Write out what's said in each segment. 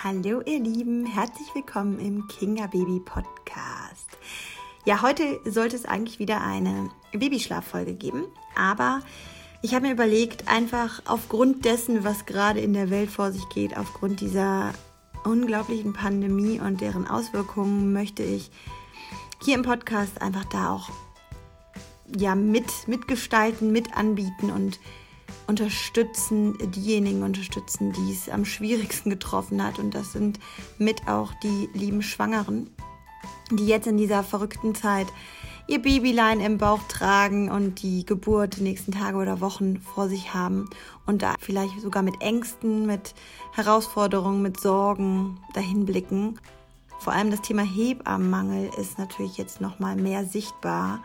Hallo ihr Lieben, herzlich willkommen im Kinga Baby Podcast. Ja, heute sollte es eigentlich wieder eine Babyschlaffolge geben, aber ich habe mir überlegt, einfach aufgrund dessen, was gerade in der Welt vor sich geht, aufgrund dieser unglaublichen Pandemie und deren Auswirkungen, möchte ich hier im Podcast einfach da auch ja mit mitgestalten, mit anbieten und unterstützen, diejenigen unterstützen, die es am schwierigsten getroffen hat. Und das sind mit auch die lieben Schwangeren, die jetzt in dieser verrückten Zeit ihr Babylein im Bauch tragen und die Geburt die nächsten Tage oder Wochen vor sich haben und da vielleicht sogar mit Ängsten, mit Herausforderungen, mit Sorgen dahin blicken. Vor allem das Thema Hebammenmangel ist natürlich jetzt noch mal mehr sichtbar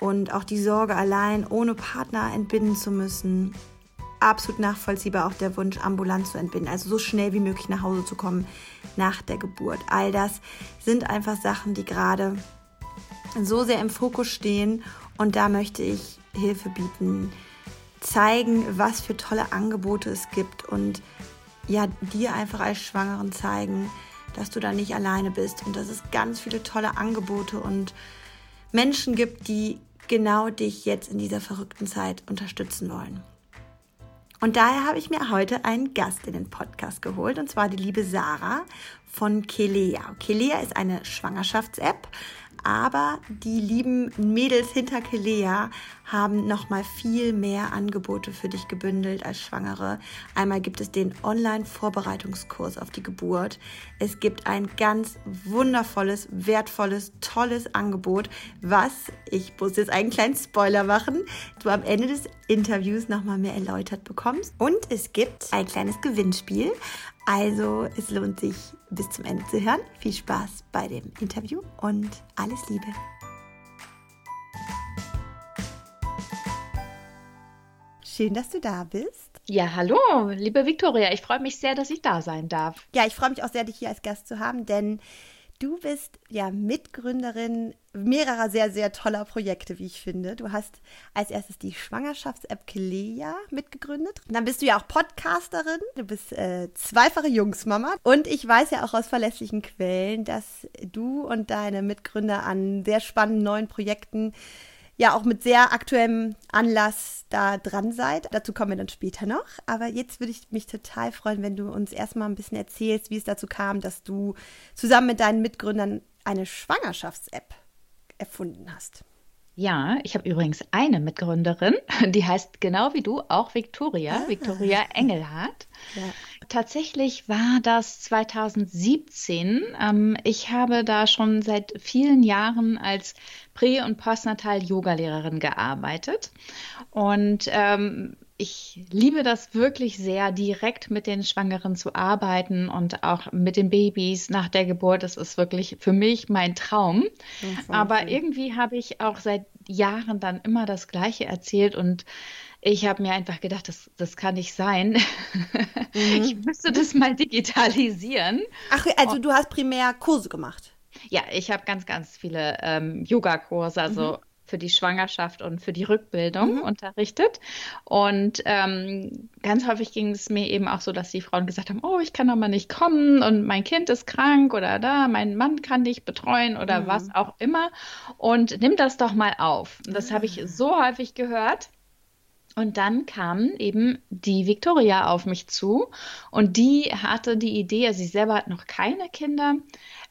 und auch die Sorge allein ohne Partner entbinden zu müssen. Absolut nachvollziehbar auch der Wunsch, ambulant zu entbinden, also so schnell wie möglich nach Hause zu kommen nach der Geburt. All das sind einfach Sachen, die gerade so sehr im Fokus stehen und da möchte ich Hilfe bieten, zeigen, was für tolle Angebote es gibt und ja, dir einfach als Schwangeren zeigen, dass du da nicht alleine bist und dass es ganz viele tolle Angebote und Menschen gibt, die genau dich jetzt in dieser verrückten Zeit unterstützen wollen. Und daher habe ich mir heute einen Gast in den Podcast geholt, und zwar die liebe Sarah von Kelea. Kelea ist eine Schwangerschafts-App, aber die lieben Mädels hinter Kelea haben noch mal viel mehr Angebote für dich gebündelt als Schwangere. Einmal gibt es den Online-Vorbereitungskurs auf die Geburt. Es gibt ein ganz wundervolles, wertvolles, tolles Angebot, was, ich muss jetzt einen kleinen Spoiler machen, du am Ende des Interviews noch mal mehr erläutert bekommst. Und es gibt ein kleines Gewinnspiel. Also es lohnt sich bis zum Ende zu hören. Viel Spaß bei dem Interview und alles Liebe. Schön, dass du da bist. Ja, hallo, liebe Viktoria. Ich freue mich sehr, dass ich da sein darf. Ja, ich freue mich auch sehr, dich hier als Gast zu haben, denn Du bist ja Mitgründerin mehrerer sehr, sehr toller Projekte, wie ich finde. Du hast als erstes die Schwangerschafts-App Kelea mitgegründet. Dann bist du ja auch Podcasterin. Du bist äh, zweifache Jungsmama. Und ich weiß ja auch aus verlässlichen Quellen, dass du und deine Mitgründer an sehr spannenden neuen Projekten ja auch mit sehr aktuellem Anlass da dran seid. Dazu kommen wir dann später noch. Aber jetzt würde ich mich total freuen, wenn du uns erstmal ein bisschen erzählst, wie es dazu kam, dass du zusammen mit deinen Mitgründern eine Schwangerschafts-App erfunden hast. Ja, ich habe übrigens eine Mitgründerin, die heißt genau wie du auch Victoria, ah. Victoria Engelhardt. Ja. Tatsächlich war das 2017. Ähm, ich habe da schon seit vielen Jahren als Prä- und Postnatal-Yoga-Lehrerin gearbeitet und ähm, ich liebe das wirklich sehr, direkt mit den Schwangeren zu arbeiten und auch mit den Babys nach der Geburt. Das ist wirklich für mich mein Traum. Aber irgendwie habe ich auch seit Jahren dann immer das Gleiche erzählt und ich habe mir einfach gedacht, das, das kann nicht sein. Mhm. Ich müsste das mal digitalisieren. Ach, also und, du hast primär Kurse gemacht? Ja, ich habe ganz, ganz viele ähm, Yoga-Kurse, also mhm für die Schwangerschaft und für die Rückbildung mhm. unterrichtet. Und ähm, ganz häufig ging es mir eben auch so, dass die Frauen gesagt haben, oh, ich kann doch mal nicht kommen und mein Kind ist krank oder da, mein Mann kann dich betreuen oder mhm. was auch immer. Und nimm das doch mal auf. Und das ah. habe ich so häufig gehört. Und dann kam eben die Victoria auf mich zu und die hatte die Idee, also sie selber hat noch keine Kinder,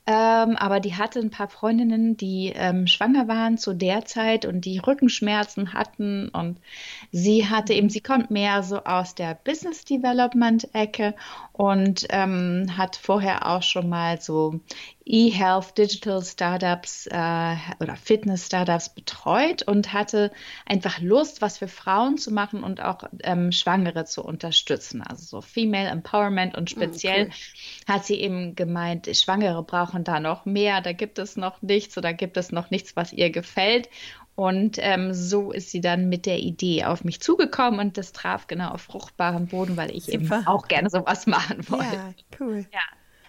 ähm, aber die hatte ein paar Freundinnen, die ähm, schwanger waren zu der Zeit und die Rückenschmerzen hatten. Und sie hatte eben, sie kommt mehr so aus der Business Development Ecke und ähm, hat vorher auch schon mal so E-Health Digital Startups äh, oder Fitness Startups betreut und hatte einfach Lust, was für Frauen zu machen und auch ähm, Schwangere zu unterstützen. Also so Female Empowerment und oh, speziell cool. hat sie eben gemeint, Schwangere brauchen da noch mehr, da gibt es noch nichts oder gibt es noch nichts, was ihr gefällt. Und ähm, so ist sie dann mit der Idee auf mich zugekommen und das traf genau auf fruchtbarem Boden, weil ich Super. eben auch gerne sowas machen wollte. Ja, cool. Ja.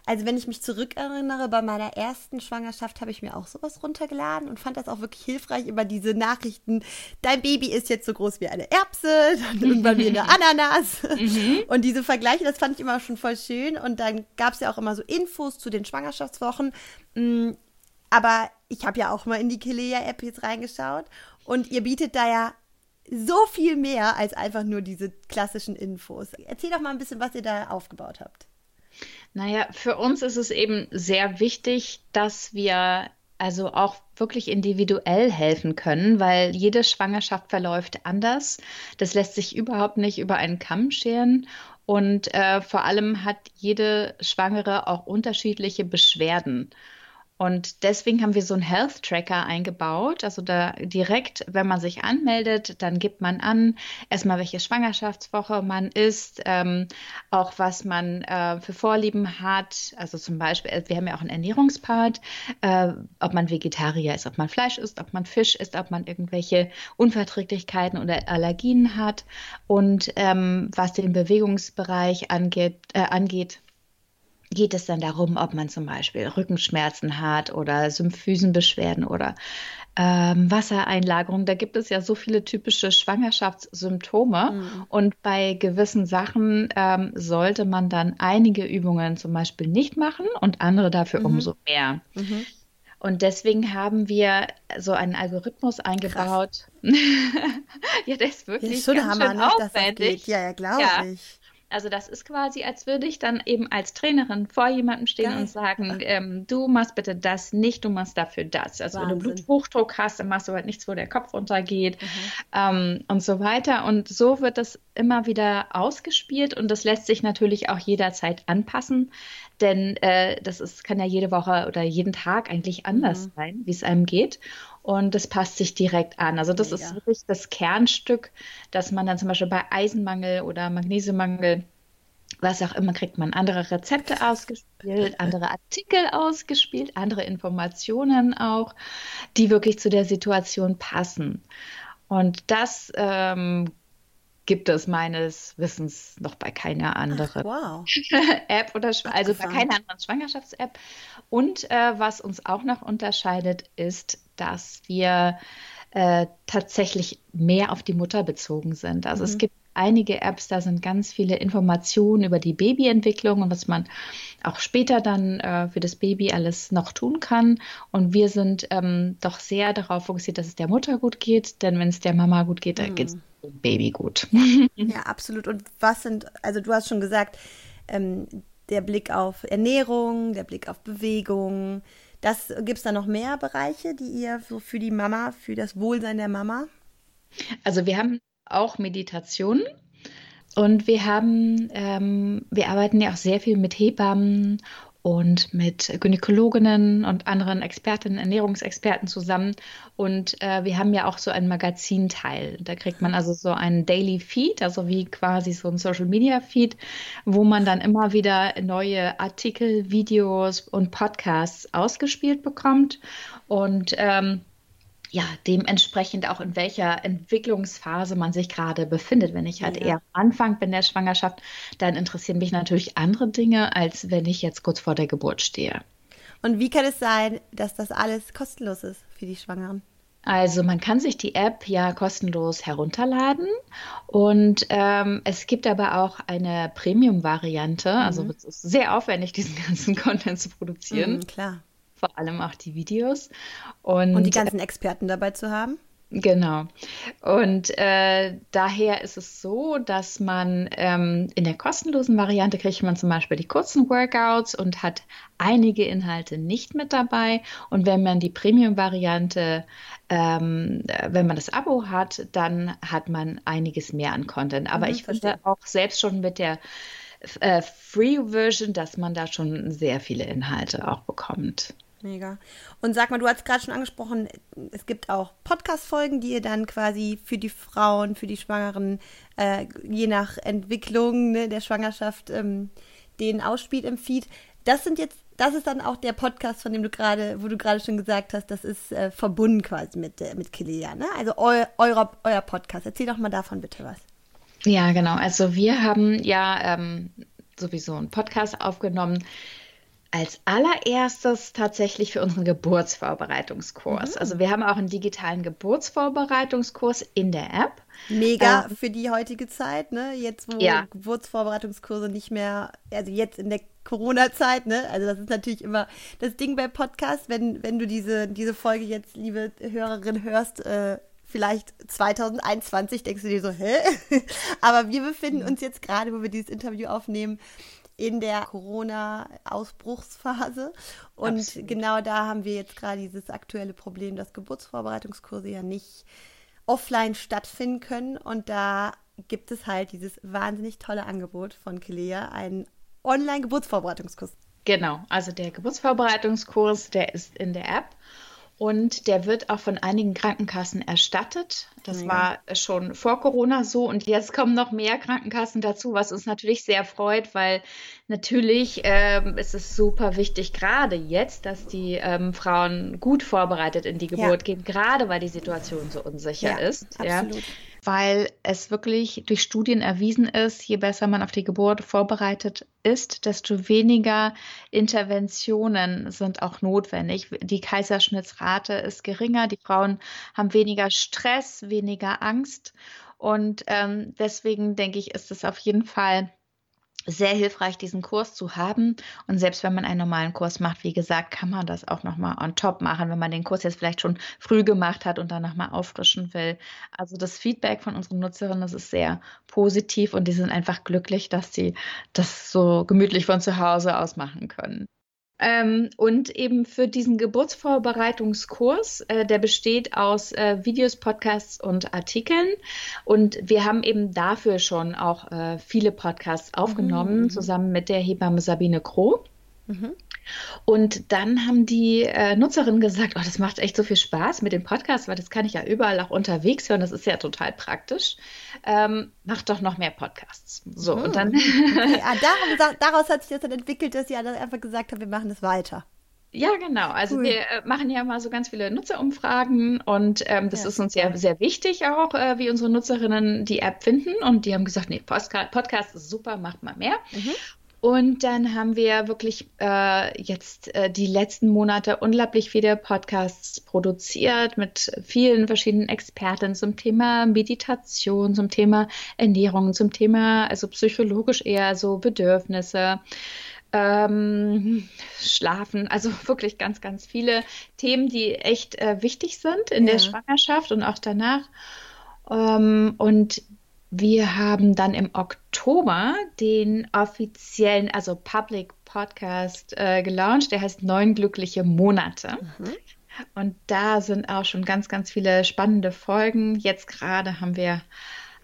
also wenn ich mich zurückerinnere, bei meiner ersten Schwangerschaft habe ich mir auch sowas runtergeladen und fand das auch wirklich hilfreich, über diese Nachrichten, dein Baby ist jetzt so groß wie eine Erbse, dann irgendwann wie eine Ananas. Mhm. Und diese Vergleiche, das fand ich immer schon voll schön. Und dann gab es ja auch immer so Infos zu den Schwangerschaftswochen. Aber ich habe ja auch mal in die Kilea-App jetzt reingeschaut und ihr bietet da ja so viel mehr als einfach nur diese klassischen Infos. Erzähl doch mal ein bisschen, was ihr da aufgebaut habt. Naja, für uns ist es eben sehr wichtig, dass wir also auch wirklich individuell helfen können, weil jede Schwangerschaft verläuft anders. Das lässt sich überhaupt nicht über einen Kamm scheren. Und äh, vor allem hat jede Schwangere auch unterschiedliche Beschwerden. Und deswegen haben wir so einen Health Tracker eingebaut. Also da direkt, wenn man sich anmeldet, dann gibt man an, erstmal welche Schwangerschaftswoche man ist, ähm, auch was man äh, für Vorlieben hat. Also zum Beispiel, äh, wir haben ja auch einen Ernährungspart, äh, ob man Vegetarier ist, ob man Fleisch isst, ob man Fisch isst, ob man irgendwelche Unverträglichkeiten oder Allergien hat. Und ähm, was den Bewegungsbereich angeht, äh, angeht geht es dann darum, ob man zum Beispiel Rückenschmerzen hat oder Symphysenbeschwerden oder ähm, Wassereinlagerung. Da gibt es ja so viele typische Schwangerschaftssymptome. Mhm. Und bei gewissen Sachen ähm, sollte man dann einige Übungen zum Beispiel nicht machen und andere dafür mhm. umso mehr. Mhm. Und deswegen haben wir so einen Algorithmus eingebaut. ja, der ist wirklich ja, schon ganz Hammer, schön nicht, aufwendig. Ja, ja, glaube ja. ich. Also das ist quasi, als würde ich dann eben als Trainerin vor jemandem stehen Geil. und sagen, ähm, du machst bitte das nicht, du machst dafür das. Also Wahnsinn. wenn du Bluthochdruck hast, dann machst du halt nichts, wo der Kopf runtergeht mhm. ähm, und so weiter. Und so wird das immer wieder ausgespielt und das lässt sich natürlich auch jederzeit anpassen, denn äh, das ist, kann ja jede Woche oder jeden Tag eigentlich anders mhm. sein, wie es einem geht und das passt sich direkt an. Also das Mega. ist wirklich das Kernstück, dass man dann zum Beispiel bei Eisenmangel oder Magnesiummangel was auch immer, kriegt man andere Rezepte ausgespielt, andere Artikel ausgespielt, andere Informationen auch, die wirklich zu der Situation passen. Und das ähm, gibt es meines Wissens noch bei keiner anderen wow. App oder also bei keiner anderen Schwangerschafts-App. Und äh, was uns auch noch unterscheidet, ist, dass wir äh, tatsächlich mehr auf die Mutter bezogen sind. Also mhm. es gibt einige Apps, da sind ganz viele Informationen über die Babyentwicklung und was man auch später dann äh, für das Baby alles noch tun kann. Und wir sind ähm, doch sehr darauf fokussiert, dass es der Mutter gut geht, denn wenn es der Mama gut geht, dann mhm. geht es dem Baby gut. Ja, absolut. Und was sind, also du hast schon gesagt, ähm, der Blick auf Ernährung, der Blick auf Bewegung, das gibt es da noch mehr Bereiche, die ihr so für die Mama, für das Wohlsein der Mama? Also wir haben auch Meditationen und wir haben, ähm, wir arbeiten ja auch sehr viel mit Hebammen und mit Gynäkologinnen und anderen Expertinnen, Ernährungsexperten zusammen. Und äh, wir haben ja auch so einen Magazinteil. Da kriegt man also so einen Daily Feed, also wie quasi so ein Social Media Feed, wo man dann immer wieder neue Artikel, Videos und Podcasts ausgespielt bekommt. Und ähm, ja, dementsprechend auch in welcher Entwicklungsphase man sich gerade befindet. Wenn ich halt ja. eher am Anfang bin der Schwangerschaft, dann interessieren mich natürlich andere Dinge, als wenn ich jetzt kurz vor der Geburt stehe. Und wie kann es sein, dass das alles kostenlos ist für die Schwangeren? Also man kann sich die App ja kostenlos herunterladen und ähm, es gibt aber auch eine Premium-Variante. Also mhm. Also es ist sehr aufwendig, diesen ganzen Content zu produzieren. Mhm, klar vor allem auch die Videos. Und, und die ganzen Experten dabei zu haben? Genau. Und äh, daher ist es so, dass man ähm, in der kostenlosen Variante kriegt man zum Beispiel die kurzen Workouts und hat einige Inhalte nicht mit dabei. Und wenn man die Premium-Variante, ähm, wenn man das Abo hat, dann hat man einiges mehr an Content. Aber mhm, ich finde auch selbst schon mit der äh, Free-Version, dass man da schon sehr viele Inhalte auch bekommt. Mega. Und sag mal, du hast gerade schon angesprochen, es gibt auch Podcast-Folgen, die ihr dann quasi für die Frauen, für die Schwangeren, äh, je nach Entwicklung ne, der Schwangerschaft, ähm, denen ausspielt im Feed. Das sind jetzt, das ist dann auch der Podcast, von dem du gerade, wo du gerade schon gesagt hast, das ist äh, verbunden quasi mit, äh, mit Kilia, ne? Also eu, euer, euer Podcast. Erzähl doch mal davon bitte was. Ja, genau. Also wir haben ja ähm, sowieso einen Podcast aufgenommen Als allererstes tatsächlich für unseren Geburtsvorbereitungskurs. Mhm. Also wir haben auch einen digitalen Geburtsvorbereitungskurs in der App. Mega ähm, für die heutige Zeit, ne? Jetzt, wo ja. Geburtsvorbereitungskurse nicht mehr, also jetzt in der Corona-Zeit, ne? Also das ist natürlich immer das Ding bei Podcasts, wenn, wenn du diese, diese Folge jetzt, liebe Hörerin, hörst, äh, vielleicht 2021, denkst du dir so, hä? Aber wir befinden uns jetzt gerade, wo wir dieses Interview aufnehmen, in der Corona-Ausbruchsphase. Und Absolut. genau da haben wir jetzt gerade dieses aktuelle Problem, dass Geburtsvorbereitungskurse ja nicht offline stattfinden können. Und da gibt es halt dieses wahnsinnig tolle Angebot von Kelea, einen Online-Geburtsvorbereitungskurs. Genau, also der Geburtsvorbereitungskurs, der ist in der App und der wird auch von einigen Krankenkassen erstattet. Das ja. war schon vor Corona so. Und jetzt kommen noch mehr Krankenkassen dazu, was uns natürlich sehr freut, weil natürlich ähm, ist es super wichtig, gerade jetzt, dass die ähm, Frauen gut vorbereitet in die Geburt ja. gehen, gerade weil die Situation so unsicher ja, ist. Absolut. Ja weil es wirklich durch Studien erwiesen ist, je besser man auf die Geburt vorbereitet ist, desto weniger Interventionen sind auch notwendig. Die Kaiserschnittsrate ist geringer, die Frauen haben weniger Stress, weniger Angst und ähm, deswegen denke ich, ist es auf jeden Fall sehr hilfreich, diesen Kurs zu haben. Und selbst wenn man einen normalen Kurs macht, wie gesagt, kann man das auch nochmal on top machen, wenn man den Kurs jetzt vielleicht schon früh gemacht hat und dann nochmal auffrischen will. Also das Feedback von unseren Nutzerinnen, das ist sehr positiv und die sind einfach glücklich, dass sie das so gemütlich von zu Hause aus machen können. Ähm, und eben für diesen Geburtsvorbereitungskurs, äh, der besteht aus äh, Videos, Podcasts und Artikeln. Und wir haben eben dafür schon auch äh, viele Podcasts aufgenommen, mhm. zusammen mit der Hebamme Sabine Kroh. Mhm. Und dann haben die äh, Nutzerinnen gesagt, oh, das macht echt so viel Spaß mit dem Podcast, weil das kann ich ja überall auch unterwegs hören. Das ist ja total praktisch. Ähm, mach doch noch mehr Podcasts. So, mhm. und dann. okay. ah, darum, daraus hat sich das dann entwickelt, dass dann einfach gesagt habt, wir machen das weiter. Ja, genau. Also cool. wir äh, machen ja mal so ganz viele Nutzerumfragen und ähm, das ja, ist uns ja sehr wichtig auch, äh, wie unsere Nutzerinnen die App finden. Und die haben gesagt, nee, Podcast, Podcast ist super, macht mal mehr. Mhm. Und dann haben wir wirklich äh, jetzt äh, die letzten Monate unglaublich viele Podcasts produziert mit vielen verschiedenen Experten zum Thema Meditation, zum Thema Ernährung, zum Thema, also psychologisch eher so Bedürfnisse. Ähm, Schlafen, also wirklich ganz, ganz viele Themen, die echt äh, wichtig sind in ja. der Schwangerschaft und auch danach. Ähm, und wir haben dann im Oktober den offiziellen, also Public Podcast äh, gelauncht. Der heißt Neun glückliche Monate. Mhm. Und da sind auch schon ganz, ganz viele spannende Folgen. Jetzt gerade haben wir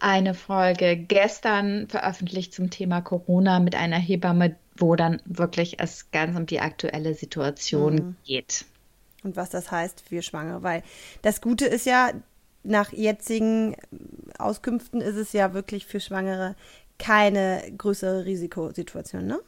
eine Folge gestern veröffentlicht zum Thema Corona mit einer Hebamme, wo dann wirklich es ganz um die aktuelle Situation mhm. geht. Und was das heißt für Schwangere, weil das Gute ist ja, nach jetzigen Auskünften ist es ja wirklich für Schwangere keine größere Risikosituation, ne?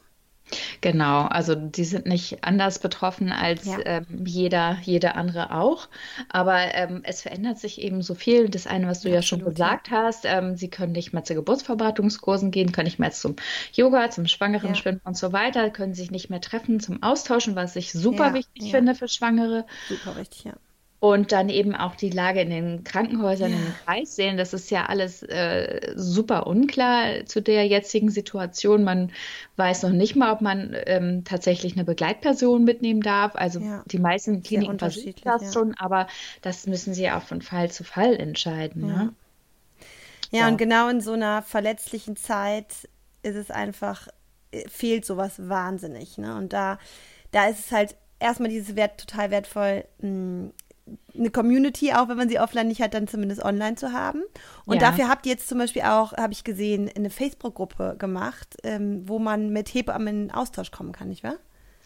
Genau, also die sind nicht anders betroffen als ja. ähm, jeder, jeder andere auch. Aber ähm, es verändert sich eben so viel. Das eine, was du ja, ja schon gesagt ja. hast, ähm, sie können nicht mehr zu Geburtsvorbereitungskursen gehen, können nicht mehr zum Yoga, zum Schwangeren Schwimmen und so weiter, können sich nicht mehr treffen zum Austauschen, was ich super wichtig finde für Schwangere. Super wichtig, ja. Und dann eben auch die Lage in den Krankenhäusern, ja. in den Kreissälen. Das ist ja alles äh, super unklar zu der jetzigen Situation. Man weiß noch nicht mal, ob man ähm, tatsächlich eine Begleitperson mitnehmen darf. Also ja. die meisten Kliniken versuchen das ja. schon, aber das müssen sie auch von Fall zu Fall entscheiden. Ne? Ja, und genau in so einer verletzlichen Zeit ist es einfach, äh, fehlt sowas wahnsinnig. Ne? Und da, da ist es halt erstmal dieses Wert total wertvoll, hm, eine Community, auch wenn man sie offline nicht hat, dann zumindest online zu haben. Und ja. dafür habt ihr jetzt zum Beispiel auch, habe ich gesehen, eine Facebook-Gruppe gemacht, ähm, wo man mit Hebammen in Austausch kommen kann, nicht wahr?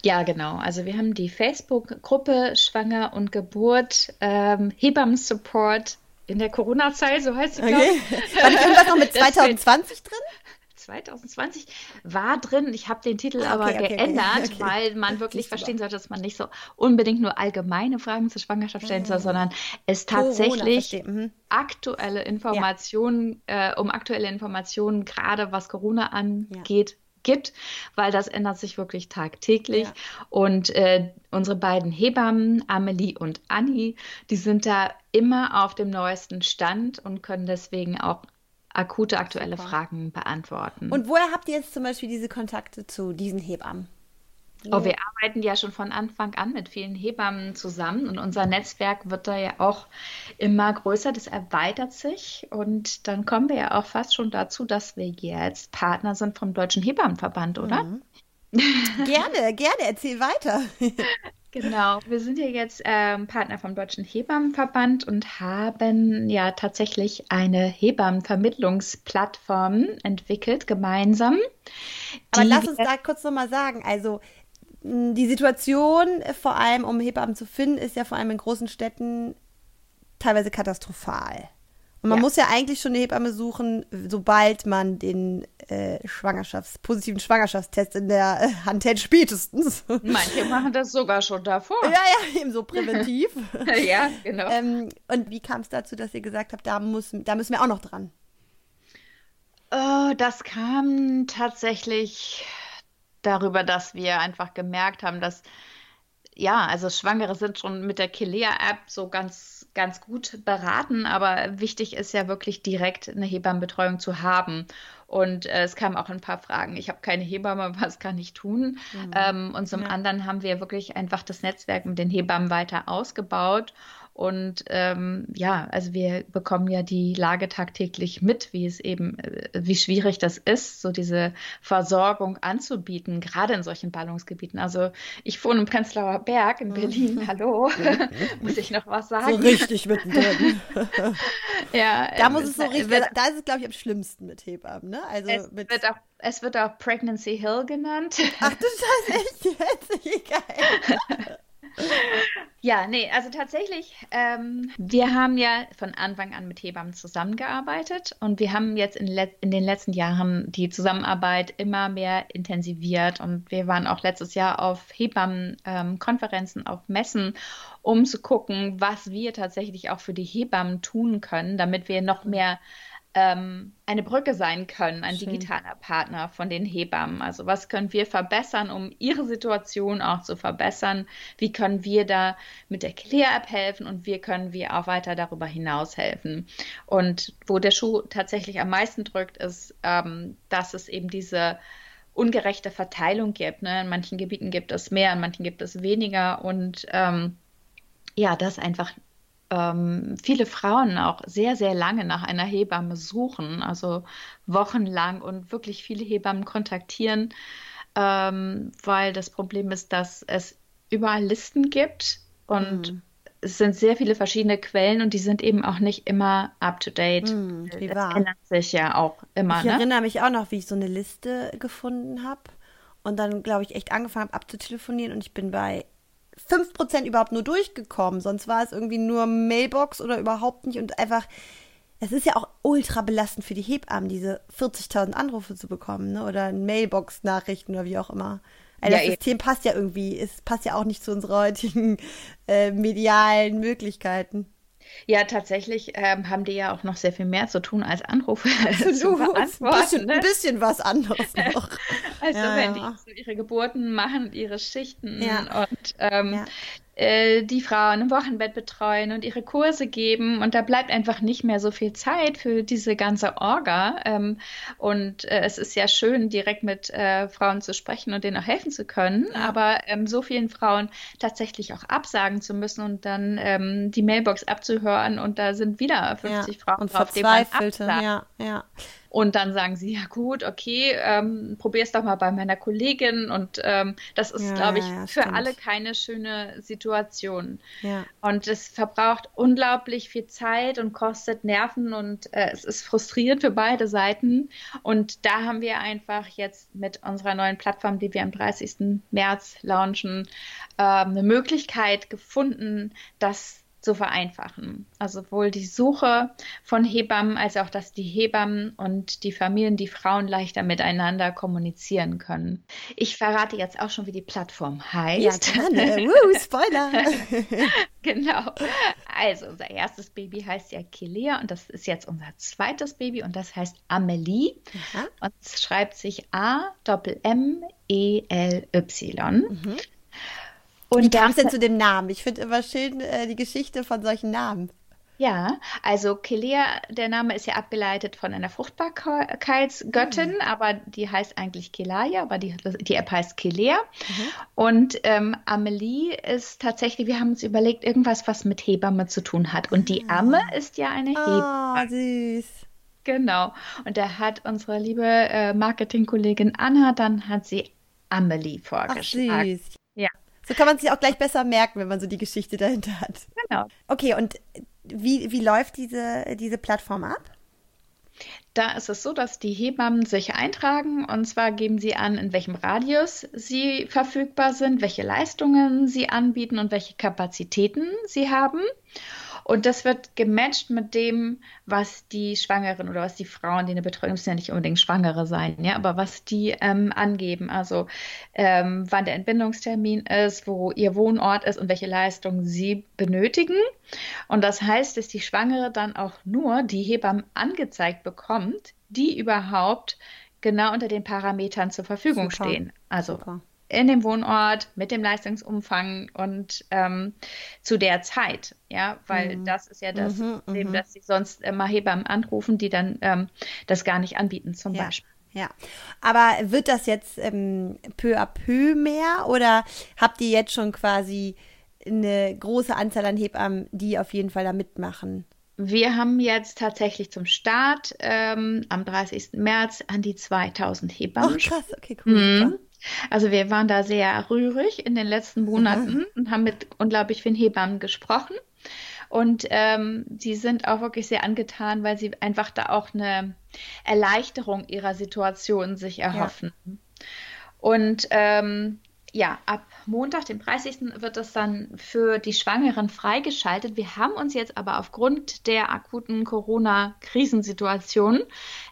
Ja, genau. Also wir haben die Facebook-Gruppe Schwanger und Geburt, ähm, Hebammen-Support in der Corona-Zeit, so heißt sie, okay. glaube ich. War irgendwas noch mit 2020 drin? 2020 war drin. Ich habe den Titel ah, okay, aber okay, geändert, okay, weil man wirklich verstehen sollte, dass man nicht so unbedingt nur allgemeine Fragen zur Schwangerschaft stellen soll, ah. sondern es tatsächlich mhm. aktuelle Informationen, ja. äh, um aktuelle Informationen, gerade was Corona angeht, ja gibt, weil das ändert sich wirklich tagtäglich. Ja. Und äh, unsere beiden Hebammen, Amelie und Annie, die sind da immer auf dem neuesten Stand und können deswegen auch akute, aktuelle Super. Fragen beantworten. Und woher habt ihr jetzt zum Beispiel diese Kontakte zu diesen Hebammen? Oh, wir arbeiten ja schon von Anfang an mit vielen Hebammen zusammen und unser Netzwerk wird da ja auch immer größer, das erweitert sich und dann kommen wir ja auch fast schon dazu, dass wir jetzt Partner sind vom Deutschen Hebammenverband, oder? Mhm. gerne, gerne, erzähl weiter. Genau, wir sind ja jetzt ähm, Partner vom Deutschen Hebammenverband und haben ja tatsächlich eine Hebammenvermittlungsplattform entwickelt, gemeinsam. Aber lass uns da kurz nochmal sagen, also die Situation, vor allem um Hebammen zu finden, ist ja vor allem in großen Städten teilweise katastrophal. Und man ja. muss ja eigentlich schon eine Hebamme suchen, sobald man den äh, Schwangerschafts-, positiven Schwangerschaftstest in der äh, Hand hält, spätestens. Manche machen das sogar schon davor. Ja, ja, eben so präventiv. ja, genau. Ähm, und wie kam es dazu, dass ihr gesagt habt, da, muss, da müssen wir auch noch dran? Oh, das kam tatsächlich darüber, dass wir einfach gemerkt haben, dass ja, also Schwangere sind schon mit der Kilea-App so ganz, ganz gut beraten, aber wichtig ist ja wirklich direkt eine Hebammenbetreuung zu haben. Und äh, es kamen auch ein paar Fragen. Ich habe keine Hebamme, was kann ich tun? Mhm. Ähm, und zum ja. anderen haben wir wirklich einfach das Netzwerk mit den Hebammen weiter ausgebaut. Und ähm, ja, also wir bekommen ja die Lage tagtäglich mit, wie es eben, äh, wie schwierig das ist, so diese Versorgung anzubieten, gerade in solchen Ballungsgebieten. Also ich wohne im Prenzlauer Berg in Berlin, mhm. hallo, muss ich noch was sagen? So richtig mittendrin. ja, da muss es so richtig, wird, da ist es glaube ich am schlimmsten mit Hebammen, ne? Also es mit wird auch es wird auch Pregnancy Hill genannt. Ach du Scheiße, echt jetzt? Geil. Ja, nee, also tatsächlich, ähm, wir haben ja von Anfang an mit Hebammen zusammengearbeitet und wir haben jetzt in, in den letzten Jahren die Zusammenarbeit immer mehr intensiviert und wir waren auch letztes Jahr auf Hebammenkonferenzen, ähm, auf Messen, um zu gucken, was wir tatsächlich auch für die Hebammen tun können, damit wir noch mehr ähm, eine Brücke sein können, ein Schön. digitaler Partner von den Hebammen. Also was können wir verbessern, um ihre Situation auch zu verbessern? Wie können wir da mit der Clear-App helfen und wie können wir auch weiter darüber hinaus helfen? Und wo der Schuh tatsächlich am meisten drückt, ist, ähm, dass es eben diese ungerechte Verteilung gibt. Ne? In manchen Gebieten gibt es mehr, in manchen gibt es weniger und ähm, ja, das einfach ähm, viele Frauen auch sehr, sehr lange nach einer Hebamme suchen, also wochenlang und wirklich viele Hebammen kontaktieren, ähm, weil das Problem ist, dass es überall Listen gibt und mhm. es sind sehr viele verschiedene Quellen und die sind eben auch nicht immer up to date. Mhm, das ändert sich ja auch immer. Ich ne? erinnere mich auch noch, wie ich so eine Liste gefunden habe und dann, glaube ich, echt angefangen habe abzutelefonieren und ich bin bei 5% überhaupt nur durchgekommen. Sonst war es irgendwie nur Mailbox oder überhaupt nicht. Und einfach, es ist ja auch ultra belastend für die Hebammen, diese 40.000 Anrufe zu bekommen, ne? Oder Mailbox-Nachrichten oder wie auch immer. Also ja, das System passt ja irgendwie, es passt ja auch nicht zu unserer heutigen äh, medialen Möglichkeiten. Ja, tatsächlich ähm, haben die ja auch noch sehr viel mehr zu tun als Anrufe zu beantworten. Ein bisschen, ne? ein bisschen was anderes noch. also ja, wenn ja. die so ihre Geburten machen, ihre Schichten ja. und ähm, äh, die Frauen im Wochenbett betreuen und ihre Kurse geben. Und da bleibt einfach nicht mehr so viel Zeit für diese ganze Orga. Ähm, und äh, es ist ja schön, direkt mit äh, Frauen zu sprechen und denen auch helfen zu können. Aber ähm, so vielen Frauen tatsächlich auch absagen zu müssen und dann ähm, die Mailbox abzuhören und da sind wieder 50 ja. Frauen und drauf, Verzweifelte, ja, ja. Und dann sagen sie, ja gut, okay, ähm, probier es doch mal bei meiner Kollegin. Und ähm, das ist, ja, glaube ich, ja, für alle keine schöne Situation. Ja. Und es verbraucht unglaublich viel Zeit und kostet Nerven und äh, es ist frustrierend für beide Seiten. Und da haben wir einfach jetzt mit unserer neuen Plattform, die wir am 30. März launchen, äh, eine Möglichkeit gefunden, dass zu vereinfachen. Also sowohl die Suche von Hebammen als auch, dass die Hebammen und die Familien, die Frauen leichter miteinander kommunizieren können. Ich verrate jetzt auch schon, wie die Plattform heißt. Ja, gerne. Woo, Spoiler. genau. Also unser erstes Baby heißt ja Kilea und das ist jetzt unser zweites Baby und das heißt Amelie. Aha. Und es schreibt sich A-M-E-L-Y. Mhm. Und Wie kam es denn zu dem Namen? Ich finde immer schön äh, die Geschichte von solchen Namen. Ja, also Kelea, der Name ist ja abgeleitet von einer Fruchtbarkeitsgöttin, mhm. aber die heißt eigentlich Kelaya, aber die, die App heißt Kelea. Mhm. Und ähm, Amelie ist tatsächlich, wir haben uns überlegt, irgendwas, was mit Hebamme zu tun hat. Und die Amme ah. ist ja eine oh, Hebamme. süß. Genau. Und da hat unsere liebe äh, Marketingkollegin Anna, dann hat sie Amelie vorgeschlagen. Ach, süß. So kann man sich auch gleich besser merken, wenn man so die Geschichte dahinter hat. Genau. Okay, und wie, wie läuft diese, diese Plattform ab? Da ist es so, dass die Hebammen sich eintragen und zwar geben sie an, in welchem Radius sie verfügbar sind, welche Leistungen sie anbieten und welche Kapazitäten sie haben. Und das wird gematcht mit dem, was die Schwangeren oder was die Frauen, die eine Betreuung müssen ja nicht unbedingt Schwangere sein, ja, aber was die ähm, angeben. Also ähm, wann der Entbindungstermin ist, wo ihr Wohnort ist und welche Leistungen sie benötigen. Und das heißt, dass die Schwangere dann auch nur die Hebammen angezeigt bekommt, die überhaupt genau unter den Parametern zur Verfügung Super. stehen. Also Super in dem Wohnort mit dem Leistungsumfang und ähm, zu der Zeit, ja, weil mhm. das ist ja das mhm, Problem, mhm. dass sie sonst immer Hebammen anrufen, die dann ähm, das gar nicht anbieten, zum ja. Beispiel. Ja, aber wird das jetzt ähm, peu à peu mehr oder habt ihr jetzt schon quasi eine große Anzahl an Hebammen, die auf jeden Fall da mitmachen? Wir haben jetzt tatsächlich zum Start ähm, am 30. März an die 2000 Hebammen. Oh, krass, okay, cool. Mhm. Also wir waren da sehr rührig in den letzten Monaten mhm. und haben mit unglaublich vielen Hebammen gesprochen. Und ähm, sie sind auch wirklich sehr angetan, weil sie einfach da auch eine Erleichterung ihrer Situation sich erhoffen. Ja. Und ähm, ja, ab Montag, dem 30. wird es dann für die Schwangeren freigeschaltet. Wir haben uns jetzt aber aufgrund der akuten Corona-Krisensituation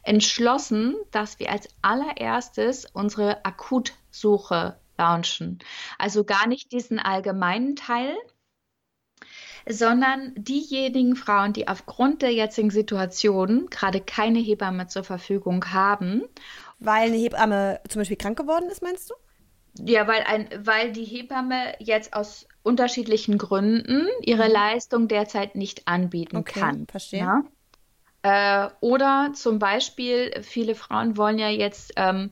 entschlossen, dass wir als allererstes unsere Akutsuche launchen. Also gar nicht diesen allgemeinen Teil, sondern diejenigen Frauen, die aufgrund der jetzigen Situation gerade keine Hebamme zur Verfügung haben. Weil eine Hebamme zum Beispiel krank geworden ist, meinst du? Ja, weil, ein, weil die Hebamme jetzt aus unterschiedlichen Gründen ihre mhm. Leistung derzeit nicht anbieten okay, kann. Verstehe. Ja? Äh, oder zum Beispiel, viele Frauen wollen ja jetzt ähm,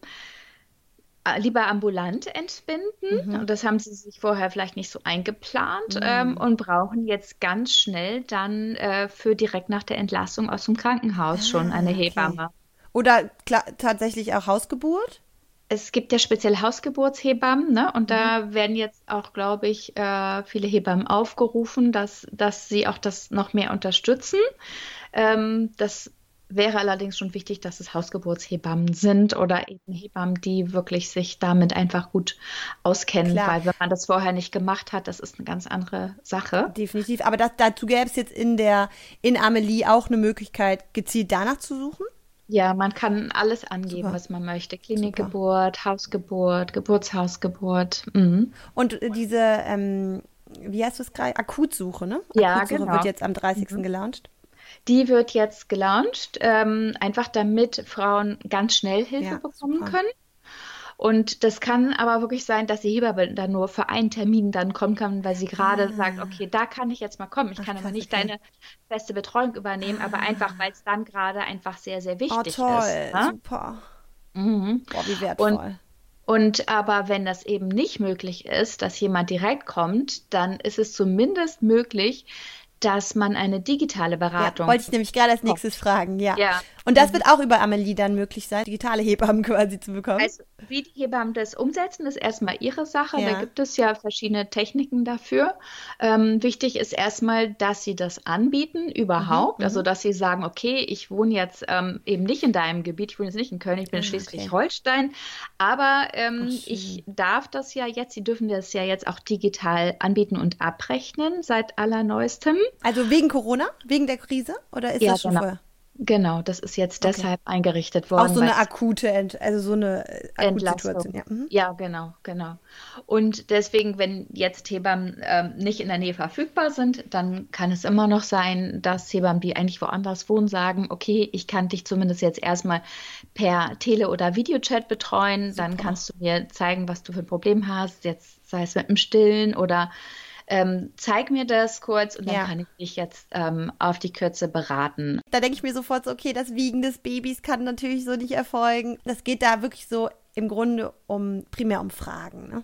äh, lieber ambulant entbinden. Mhm. Und das haben sie sich vorher vielleicht nicht so eingeplant mhm. ähm, und brauchen jetzt ganz schnell dann äh, für direkt nach der Entlassung aus dem Krankenhaus ah, schon eine Hebamme. Okay. Oder tatsächlich auch Hausgeburt? Es gibt ja spezielle Hausgeburtshebammen, ne? Und mhm. da werden jetzt auch, glaube ich, äh, viele Hebammen aufgerufen, dass, dass sie auch das noch mehr unterstützen. Ähm, das wäre allerdings schon wichtig, dass es Hausgeburtshebammen sind oder eben Hebammen, die wirklich sich damit einfach gut auskennen, Klar. weil wenn man das vorher nicht gemacht hat, das ist eine ganz andere Sache. Definitiv. Aber das, dazu gäbe es jetzt in der in Amelie auch eine Möglichkeit, gezielt danach zu suchen? Ja, man kann alles angeben, Super. was man möchte. Klinikgeburt, Super. Hausgeburt, Geburtshausgeburt. Mhm. Und diese, ähm, wie heißt das gerade? Akutsuche, ne? Ja, Akutsuche genau. wird jetzt am 30. Mhm. gelauncht. Die wird jetzt gelauncht, ähm, einfach damit Frauen ganz schnell Hilfe ja, bekommen super. können. Und das kann aber wirklich sein, dass die Hebamme dann nur für einen Termin dann kommen kann, weil sie gerade ah. sagt, okay, da kann ich jetzt mal kommen. Ich Ach, kann aber nicht okay. deine feste Betreuung übernehmen, ah. aber einfach, weil es dann gerade einfach sehr, sehr oh, wichtig oh, toll, ist. Ne? Super. Mhm. Boah, wie wertvoll. Und, und aber wenn das eben nicht möglich ist, dass jemand direkt kommt, dann ist es zumindest möglich, dass man eine digitale Beratung. Ja, wollte ich nämlich gerade als nächstes fragen, ja. ja. Und das wird auch über Amelie dann möglich sein, digitale Hebammen quasi zu bekommen. Also, wie die Hebammen das umsetzen, ist erstmal ihre Sache. Ja. Da gibt es ja verschiedene Techniken dafür. Ähm, wichtig ist erstmal, dass sie das anbieten überhaupt. Mhm, also, mhm. dass sie sagen, okay, ich wohne jetzt ähm, eben nicht in deinem Gebiet, ich wohne jetzt nicht in Köln, ich bin ah, Schleswig-Holstein, aber ähm, ich darf das ja jetzt, sie dürfen das ja jetzt auch digital anbieten und abrechnen seit allerneuestem. Also wegen Corona? Wegen der Krise? Oder ist ja, das schon genau. vorher? Genau, das ist jetzt Okay. deshalb eingerichtet worden. Auch so eine akute, Ent also so eine äh, akute Entlastung. Situation. Ja. Mhm. Ja, genau, genau. Und deswegen, wenn jetzt Hebammen ähm, nicht in der Nähe verfügbar sind, dann kann es immer noch sein, dass Hebammen, die eigentlich woanders wohnen, sagen, okay, ich kann dich zumindest jetzt erstmal per Tele- oder Videochat betreuen. Dann Super. kannst du mir zeigen, was du für ein Problem hast, jetzt sei es mit dem Stillen oder ähm, zeig mir das kurz und dann Ja. kann ich dich jetzt ähm, auf die Kürze beraten. Da denke ich mir sofort so, okay, das Wiegen des Babys kann natürlich so nicht erfolgen. Das geht da wirklich so im Grunde um primär um Fragen. Ne?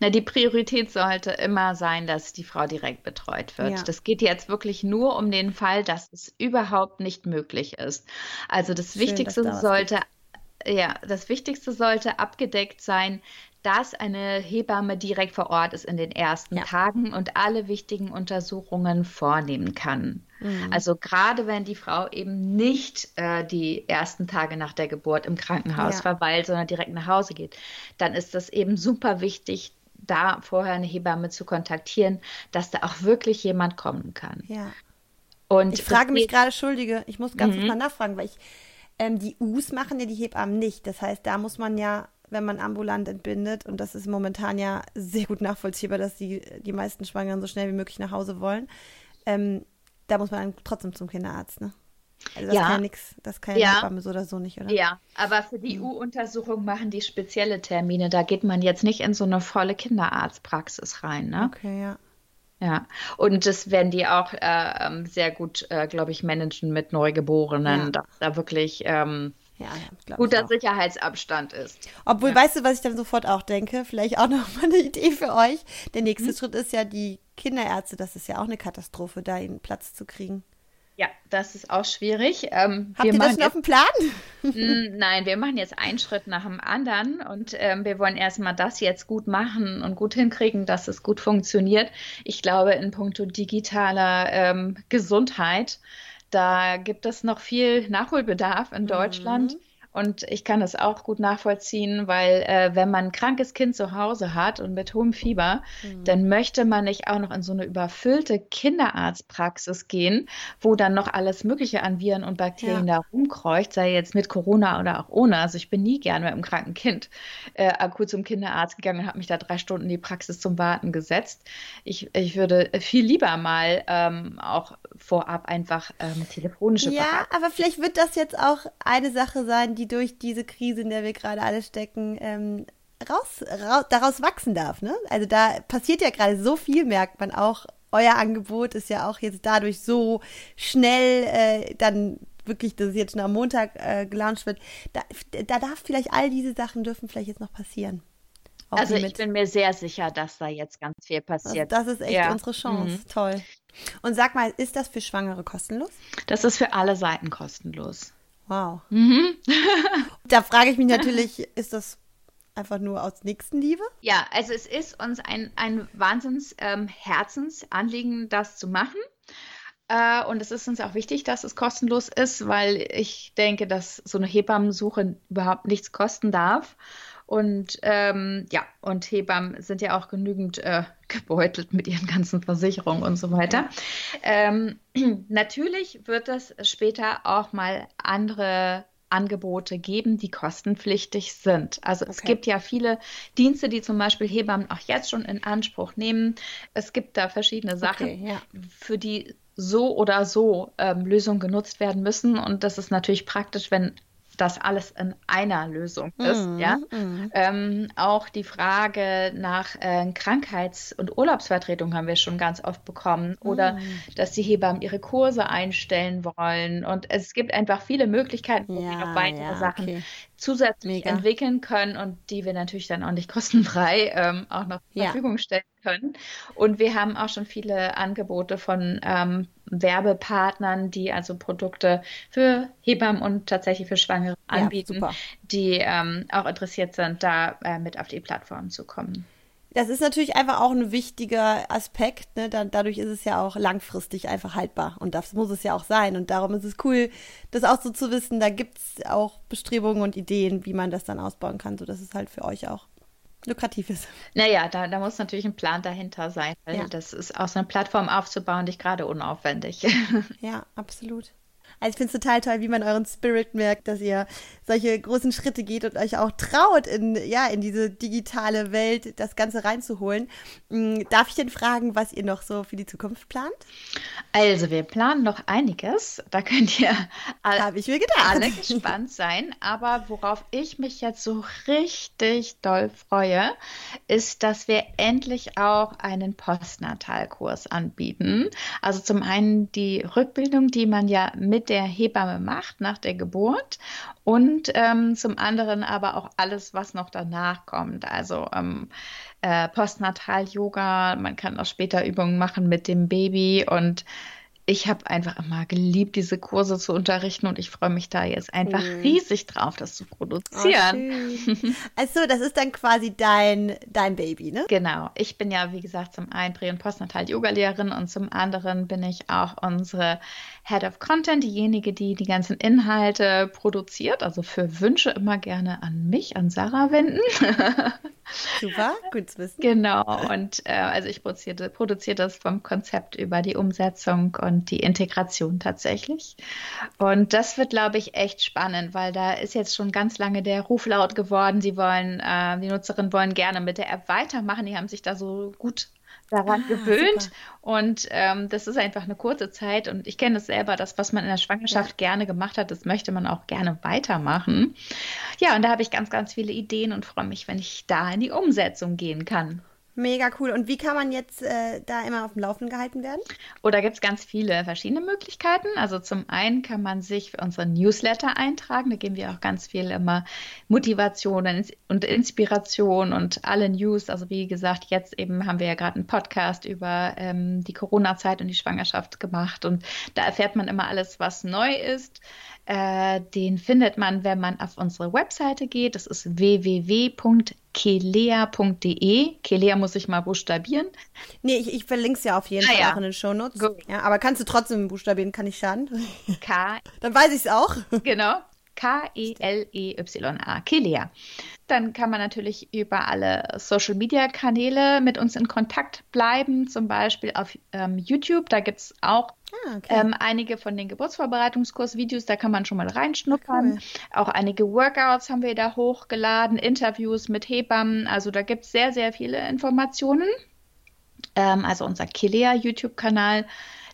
Na, die Priorität sollte immer sein, dass die Frau direkt betreut wird. Ja. Das geht jetzt wirklich nur um den Fall, dass es überhaupt nicht möglich ist. Also das Schön, Wichtigste da sollte, ja, das Wichtigste sollte abgedeckt sein, dass eine Hebamme direkt vor Ort ist in den ersten Ja. Tagen und alle wichtigen Untersuchungen vornehmen kann. Mhm. Also gerade wenn die Frau eben nicht äh, die ersten Tage nach der Geburt im Krankenhaus Ja. verweilt, sondern direkt nach Hause geht, dann ist das eben super wichtig, da vorher eine Hebamme zu kontaktieren, dass da auch wirklich jemand kommen kann. Ja. Und Ich frage mich gerade, Entschuldige, ich muss ganz Mhm. kurz mal nachfragen, weil ich, ähm, die U's machen ja die Hebammen nicht. Das heißt, da muss man ja, wenn man ambulant entbindet, und das ist momentan ja sehr gut nachvollziehbar, dass die, die meisten Schwangeren so schnell wie möglich nach Hause wollen, ähm, da muss man dann trotzdem zum Kinderarzt, ne? Also das Ja. kann nichts, das kann ja Hebamme so oder so nicht, oder? Ja, aber für die U-Untersuchung machen die spezielle Termine. Da geht man jetzt nicht in so eine volle Kinderarztpraxis rein, ne? Okay, ja. Ja, und das werden die auch äh, ähm, sehr gut, äh, glaube ich, managen mit Neugeborenen, Ja. dass da wirklich ähm, Ja, ja, guter. Sicherheitsabstand ist. Obwohl, Ja. weißt du, was ich dann sofort auch denke? Vielleicht auch noch mal eine Idee für euch. Der nächste Mhm. Schritt ist ja die Kinderärzte. Das ist ja auch eine Katastrophe, da ihnen Platz zu kriegen. Ja, das ist auch schwierig. Ähm, Habt wir ihr das schon auf dem Plan? Mm, nein, wir machen jetzt einen Schritt nach dem anderen und ähm, wir wollen erstmal das jetzt gut machen und gut hinkriegen, dass es gut funktioniert. Ich glaube, in puncto digitaler ähm, Gesundheit, da gibt es noch viel Nachholbedarf in Deutschland. Und ich kann das auch gut nachvollziehen, weil äh, wenn man ein krankes Kind zu Hause hat und mit hohem Fieber, dann möchte man nicht auch noch in so eine überfüllte Kinderarztpraxis gehen, wo dann noch alles Mögliche an Viren und Bakterien da rumkreucht, sei jetzt mit Corona oder auch ohne. Also ich bin nie gerne mit einem kranken Kind äh, akut zum Kinderarzt gegangen und habe mich da drei Stunden in die Praxis zum Warten gesetzt. Ich, ich würde viel lieber mal ähm, auch vorab einfach ähm, telefonische Ja, Beratung aber vielleicht wird das jetzt auch eine Sache sein, die durch diese Krise, in der wir gerade alle stecken, ähm, raus, raus, daraus wachsen darf. Ne? Also da passiert ja gerade so viel, merkt man auch. Euer Angebot ist ja auch jetzt dadurch so schnell äh, dann wirklich, dass es jetzt schon am Montag äh, gelauncht wird. Da, da darf vielleicht all diese Sachen dürfen vielleicht jetzt noch passieren. Auch Also die ich bin mir sehr sicher, dass da jetzt ganz viel also passiert. das ist echt Ja. unsere Chance. Mhm. Toll. Und sag mal, ist das für Schwangere kostenlos? Das ist für alle Seiten kostenlos. Wow. Mhm. Da frage ich mich natürlich, ist das einfach nur aus Nächstenliebe? Ja, also es ist uns ein, ein Wahnsinns ähm, Herzensanliegen, das zu machen. Äh, und es ist uns auch wichtig, dass es kostenlos ist, weil ich denke, dass so eine Hebammensuche überhaupt nichts kosten darf. Und ähm, ja, und Hebammen sind ja auch genügend äh, gebeutelt mit ihren ganzen Versicherungen und so weiter. Ähm, natürlich wird es später auch mal andere Angebote geben, die kostenpflichtig sind. Also es Okay. gibt ja viele Dienste, die zum Beispiel Hebammen auch jetzt schon in Anspruch nehmen. Es gibt da verschiedene Sachen, Okay, ja. für die so oder so ähm, Lösungen genutzt werden müssen. Und das ist natürlich praktisch, wenn das alles in einer Lösung ist. Mhm, Ja? mhm. Ähm, auch die Frage nach äh, Krankheits- und Urlaubsvertretung haben wir schon ganz oft bekommen. Oder Mhm. dass die Hebammen ihre Kurse einstellen wollen. Und es gibt einfach viele Möglichkeiten, wo wir noch weitere ja, Sachen okay. Zusätzlich Mega. entwickeln können und die wir natürlich dann auch nicht kostenfrei ähm, auch noch zur Ja. Verfügung stellen können. Und wir haben auch schon viele Angebote von ähm, Werbepartnern, die also Produkte für Hebammen und tatsächlich für Schwangere Ja, anbieten, super. die ähm, auch interessiert sind, da äh, mit auf die Plattform zu kommen. Das ist natürlich einfach auch ein wichtiger Aspekt. Ne? Da, dadurch ist es ja auch langfristig einfach haltbar. Und das muss es ja auch sein. Und darum ist es cool, das auch so zu wissen. Da gibt es auch Bestrebungen und Ideen, wie man das dann ausbauen kann, sodass es halt für euch auch lukrativ ist. Naja, da, da muss natürlich ein Plan dahinter sein, weil ja. das ist aus einer Plattform aufzubauen, nicht gerade unaufwendig. Ja, absolut. Also ich finde es total toll, wie man euren Spirit merkt, dass ihr solche großen Schritte geht und euch auch traut, in, ja, in diese digitale Welt das Ganze reinzuholen. Hm, darf ich denn fragen, was ihr noch so für die Zukunft plant? Also wir planen noch einiges. Da könnt ihr alle, ich mir gedacht. alle gespannt sein. Aber worauf ich mich jetzt so richtig doll freue, ist, dass wir endlich auch einen Postnatalkurs anbieten. Also zum einen die Rückbildung, die man ja mit der Hebamme macht nach der Geburt und ähm, zum anderen aber auch alles, was noch danach kommt. Also ähm, äh, Postnatal-Yoga, man kann auch später Übungen machen mit dem Baby und ich habe einfach immer geliebt, diese Kurse zu unterrichten und ich freue mich da jetzt einfach cool. riesig drauf, das zu produzieren. Oh, also, das ist dann quasi dein, dein Baby, ne? Genau. Ich bin ja, wie gesagt, zum einen Dreh- und Postnatal-Yoga-Lehrerin und zum anderen bin ich auch unsere Head of Content, diejenige, die die ganzen Inhalte produziert. Also für Wünsche immer gerne an mich, an Sarah wenden. Super, gut zu wissen. Genau. Und äh, also ich produziere, produziere das vom Konzept über die Umsetzung und und die Integration tatsächlich. Und das wird, glaube ich, echt spannend, weil da ist jetzt schon ganz lange der Ruf laut geworden. Sie wollen, äh, die Nutzerinnen wollen gerne mit der App weitermachen. Die haben sich da so gut daran ah, gewöhnt. Super. Und ähm, das ist einfach eine kurze Zeit. Und ich kenne es selber, das, was man in der Schwangerschaft ja. gerne gemacht hat, das möchte man auch gerne weitermachen. Ja, und da habe ich ganz, ganz viele Ideen und freue mich, wenn ich da in die Umsetzung gehen kann. Mega cool. Und wie kann man jetzt äh, da immer auf dem Laufenden gehalten werden? Oder oh, gibt es ganz viele verschiedene Möglichkeiten. Also zum einen kann man sich für unsere Newsletter eintragen. Da geben wir auch ganz viel immer Motivation und Inspiration und alle News. Also wie gesagt, jetzt eben haben wir ja gerade einen Podcast über ähm, die Corona-Zeit und die Schwangerschaft gemacht. Und da erfährt man immer alles, was neu ist. Äh, den findet man, wenn man auf unsere Webseite geht. Das ist www.kelea.de. Kelea muss ich mal buchstabieren. Nee, ich, ich verlinke es ja auf jeden ah, Fall ja. auch in den Shownotes. Ja, aber kannst du trotzdem buchstabieren, kann ich schaden. K. Dann weiß ich es auch. Genau. K-E-L-E-Y-A. Kelea. Dann kann man natürlich über alle Social-Media-Kanäle mit uns in Kontakt bleiben, zum Beispiel auf ähm, YouTube. Da gibt es auch ah, okay. ähm, einige von den Geburtsvorbereitungskurs-Videos, da kann man schon mal reinschnuppern. Cool. Auch einige Workouts haben wir da hochgeladen, Interviews mit Hebammen. Also da gibt es sehr, sehr viele Informationen. Ähm, also unser Kilea YouTube-Kanal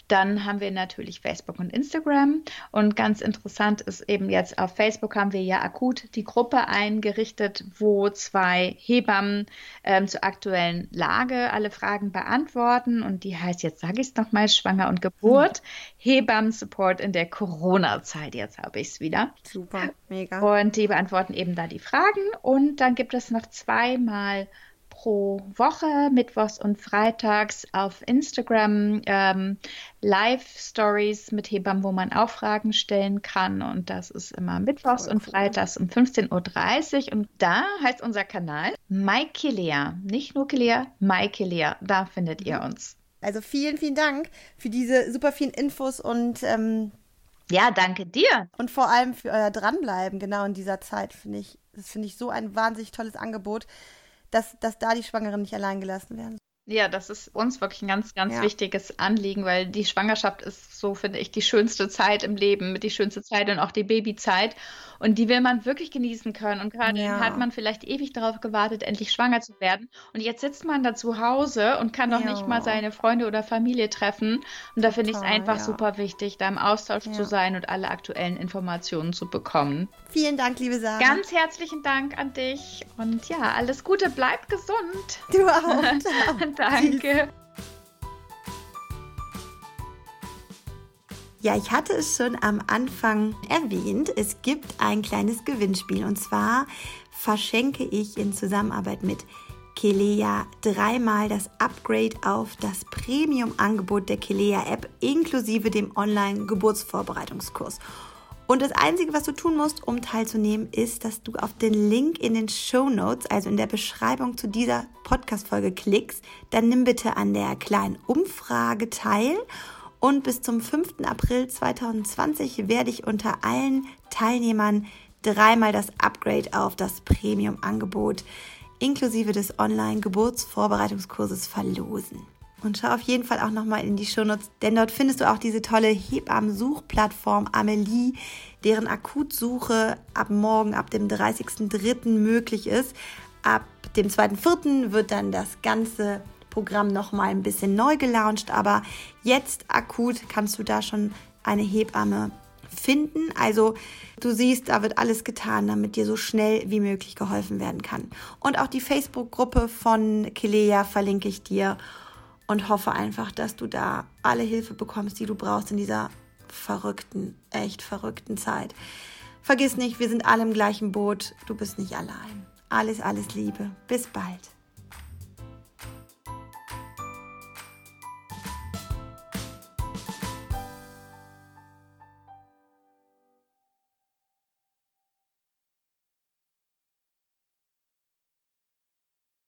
dann haben wir natürlich Facebook und Instagram. Und ganz interessant ist eben jetzt auf Facebook haben wir ja akut die Gruppe eingerichtet, wo zwei Hebammen ähm, zur aktuellen Lage alle Fragen beantworten. Und die heißt, jetzt sage ich es nochmal, Schwanger und Geburt, mhm. Hebammen-Support in der Corona-Zeit. Jetzt habe ich es wieder. Super, mega. Und die beantworten eben da die Fragen. Und dann gibt es noch zweimal pro Woche, mittwochs und freitags auf Instagram ähm, Live-Stories mit Hebammen, wo man auch Fragen stellen kann. Und das ist immer mittwochs Voll und cool. freitags um 15.30 Uhr. Und da heißt unser Kanal Maike Lea. Nicht nur Lea, Maike Lea. Da findet ihr uns. Also vielen, vielen Dank für diese super vielen Infos und ähm, ja, danke dir. Und vor allem für euer Dranbleiben, genau in dieser Zeit, finde ich. Das finde ich so ein wahnsinnig tolles Angebot dass, dass da die Schwangeren nicht allein gelassen werden. Ja, das ist uns wirklich ein ganz, ganz ja. wichtiges Anliegen, weil die Schwangerschaft ist so, finde ich, die schönste Zeit im Leben, die schönste Zeit und auch die Babyzeit. Und die will man wirklich genießen können. Und gerade ja. hat man vielleicht ewig darauf gewartet, endlich schwanger zu werden. Und jetzt sitzt man da zu Hause und kann noch ja. nicht mal seine Freunde oder Familie treffen. Und da finde ich es einfach super wichtig, da im Austausch zu sein und alle aktuellen Informationen zu bekommen. Vielen Dank, liebe Sarah. Ganz herzlichen Dank an dich. Und ja, alles Gute, bleib gesund. Du auch. Danke. Ja, ich hatte es schon am Anfang erwähnt. Es gibt ein kleines Gewinnspiel und zwar verschenke ich in Zusammenarbeit mit Kelea dreimal das Upgrade auf das Premium-Angebot der Kelea App inklusive dem Online-Geburtsvorbereitungskurs. Und das Einzige, was du tun musst, um teilzunehmen, ist, dass du auf den Link in den Show Notes, also in der Beschreibung zu dieser Podcast-Folge klickst. Dann nimm bitte an der kleinen Umfrage teil. Und bis zum 5. April 2020 werde ich unter allen Teilnehmern dreimal das Upgrade auf das Premium-Angebot inklusive des Online-Geburtsvorbereitungskurses verlosen. Und schau auf jeden Fall auch nochmal in die Shownotes, denn dort findest du auch diese tolle Hebammen-Suchplattform Amelie, deren Akutsuche ab morgen, ab dem 30.03. möglich ist. Ab dem 2.04. wird dann das ganze Programm nochmal ein bisschen neu gelauncht, aber jetzt akut kannst du da schon eine Hebamme finden. Also du siehst, da wird alles getan, damit dir so schnell wie möglich geholfen werden kann. Und auch die Facebook-Gruppe von Kilea verlinke ich dir und hoffe einfach, dass du da alle Hilfe bekommst, die du brauchst in dieser verrückten, echt verrückten Zeit. Vergiss nicht, wir sind alle im gleichen Boot. Du bist nicht allein. Alles, alles Liebe. Bis bald.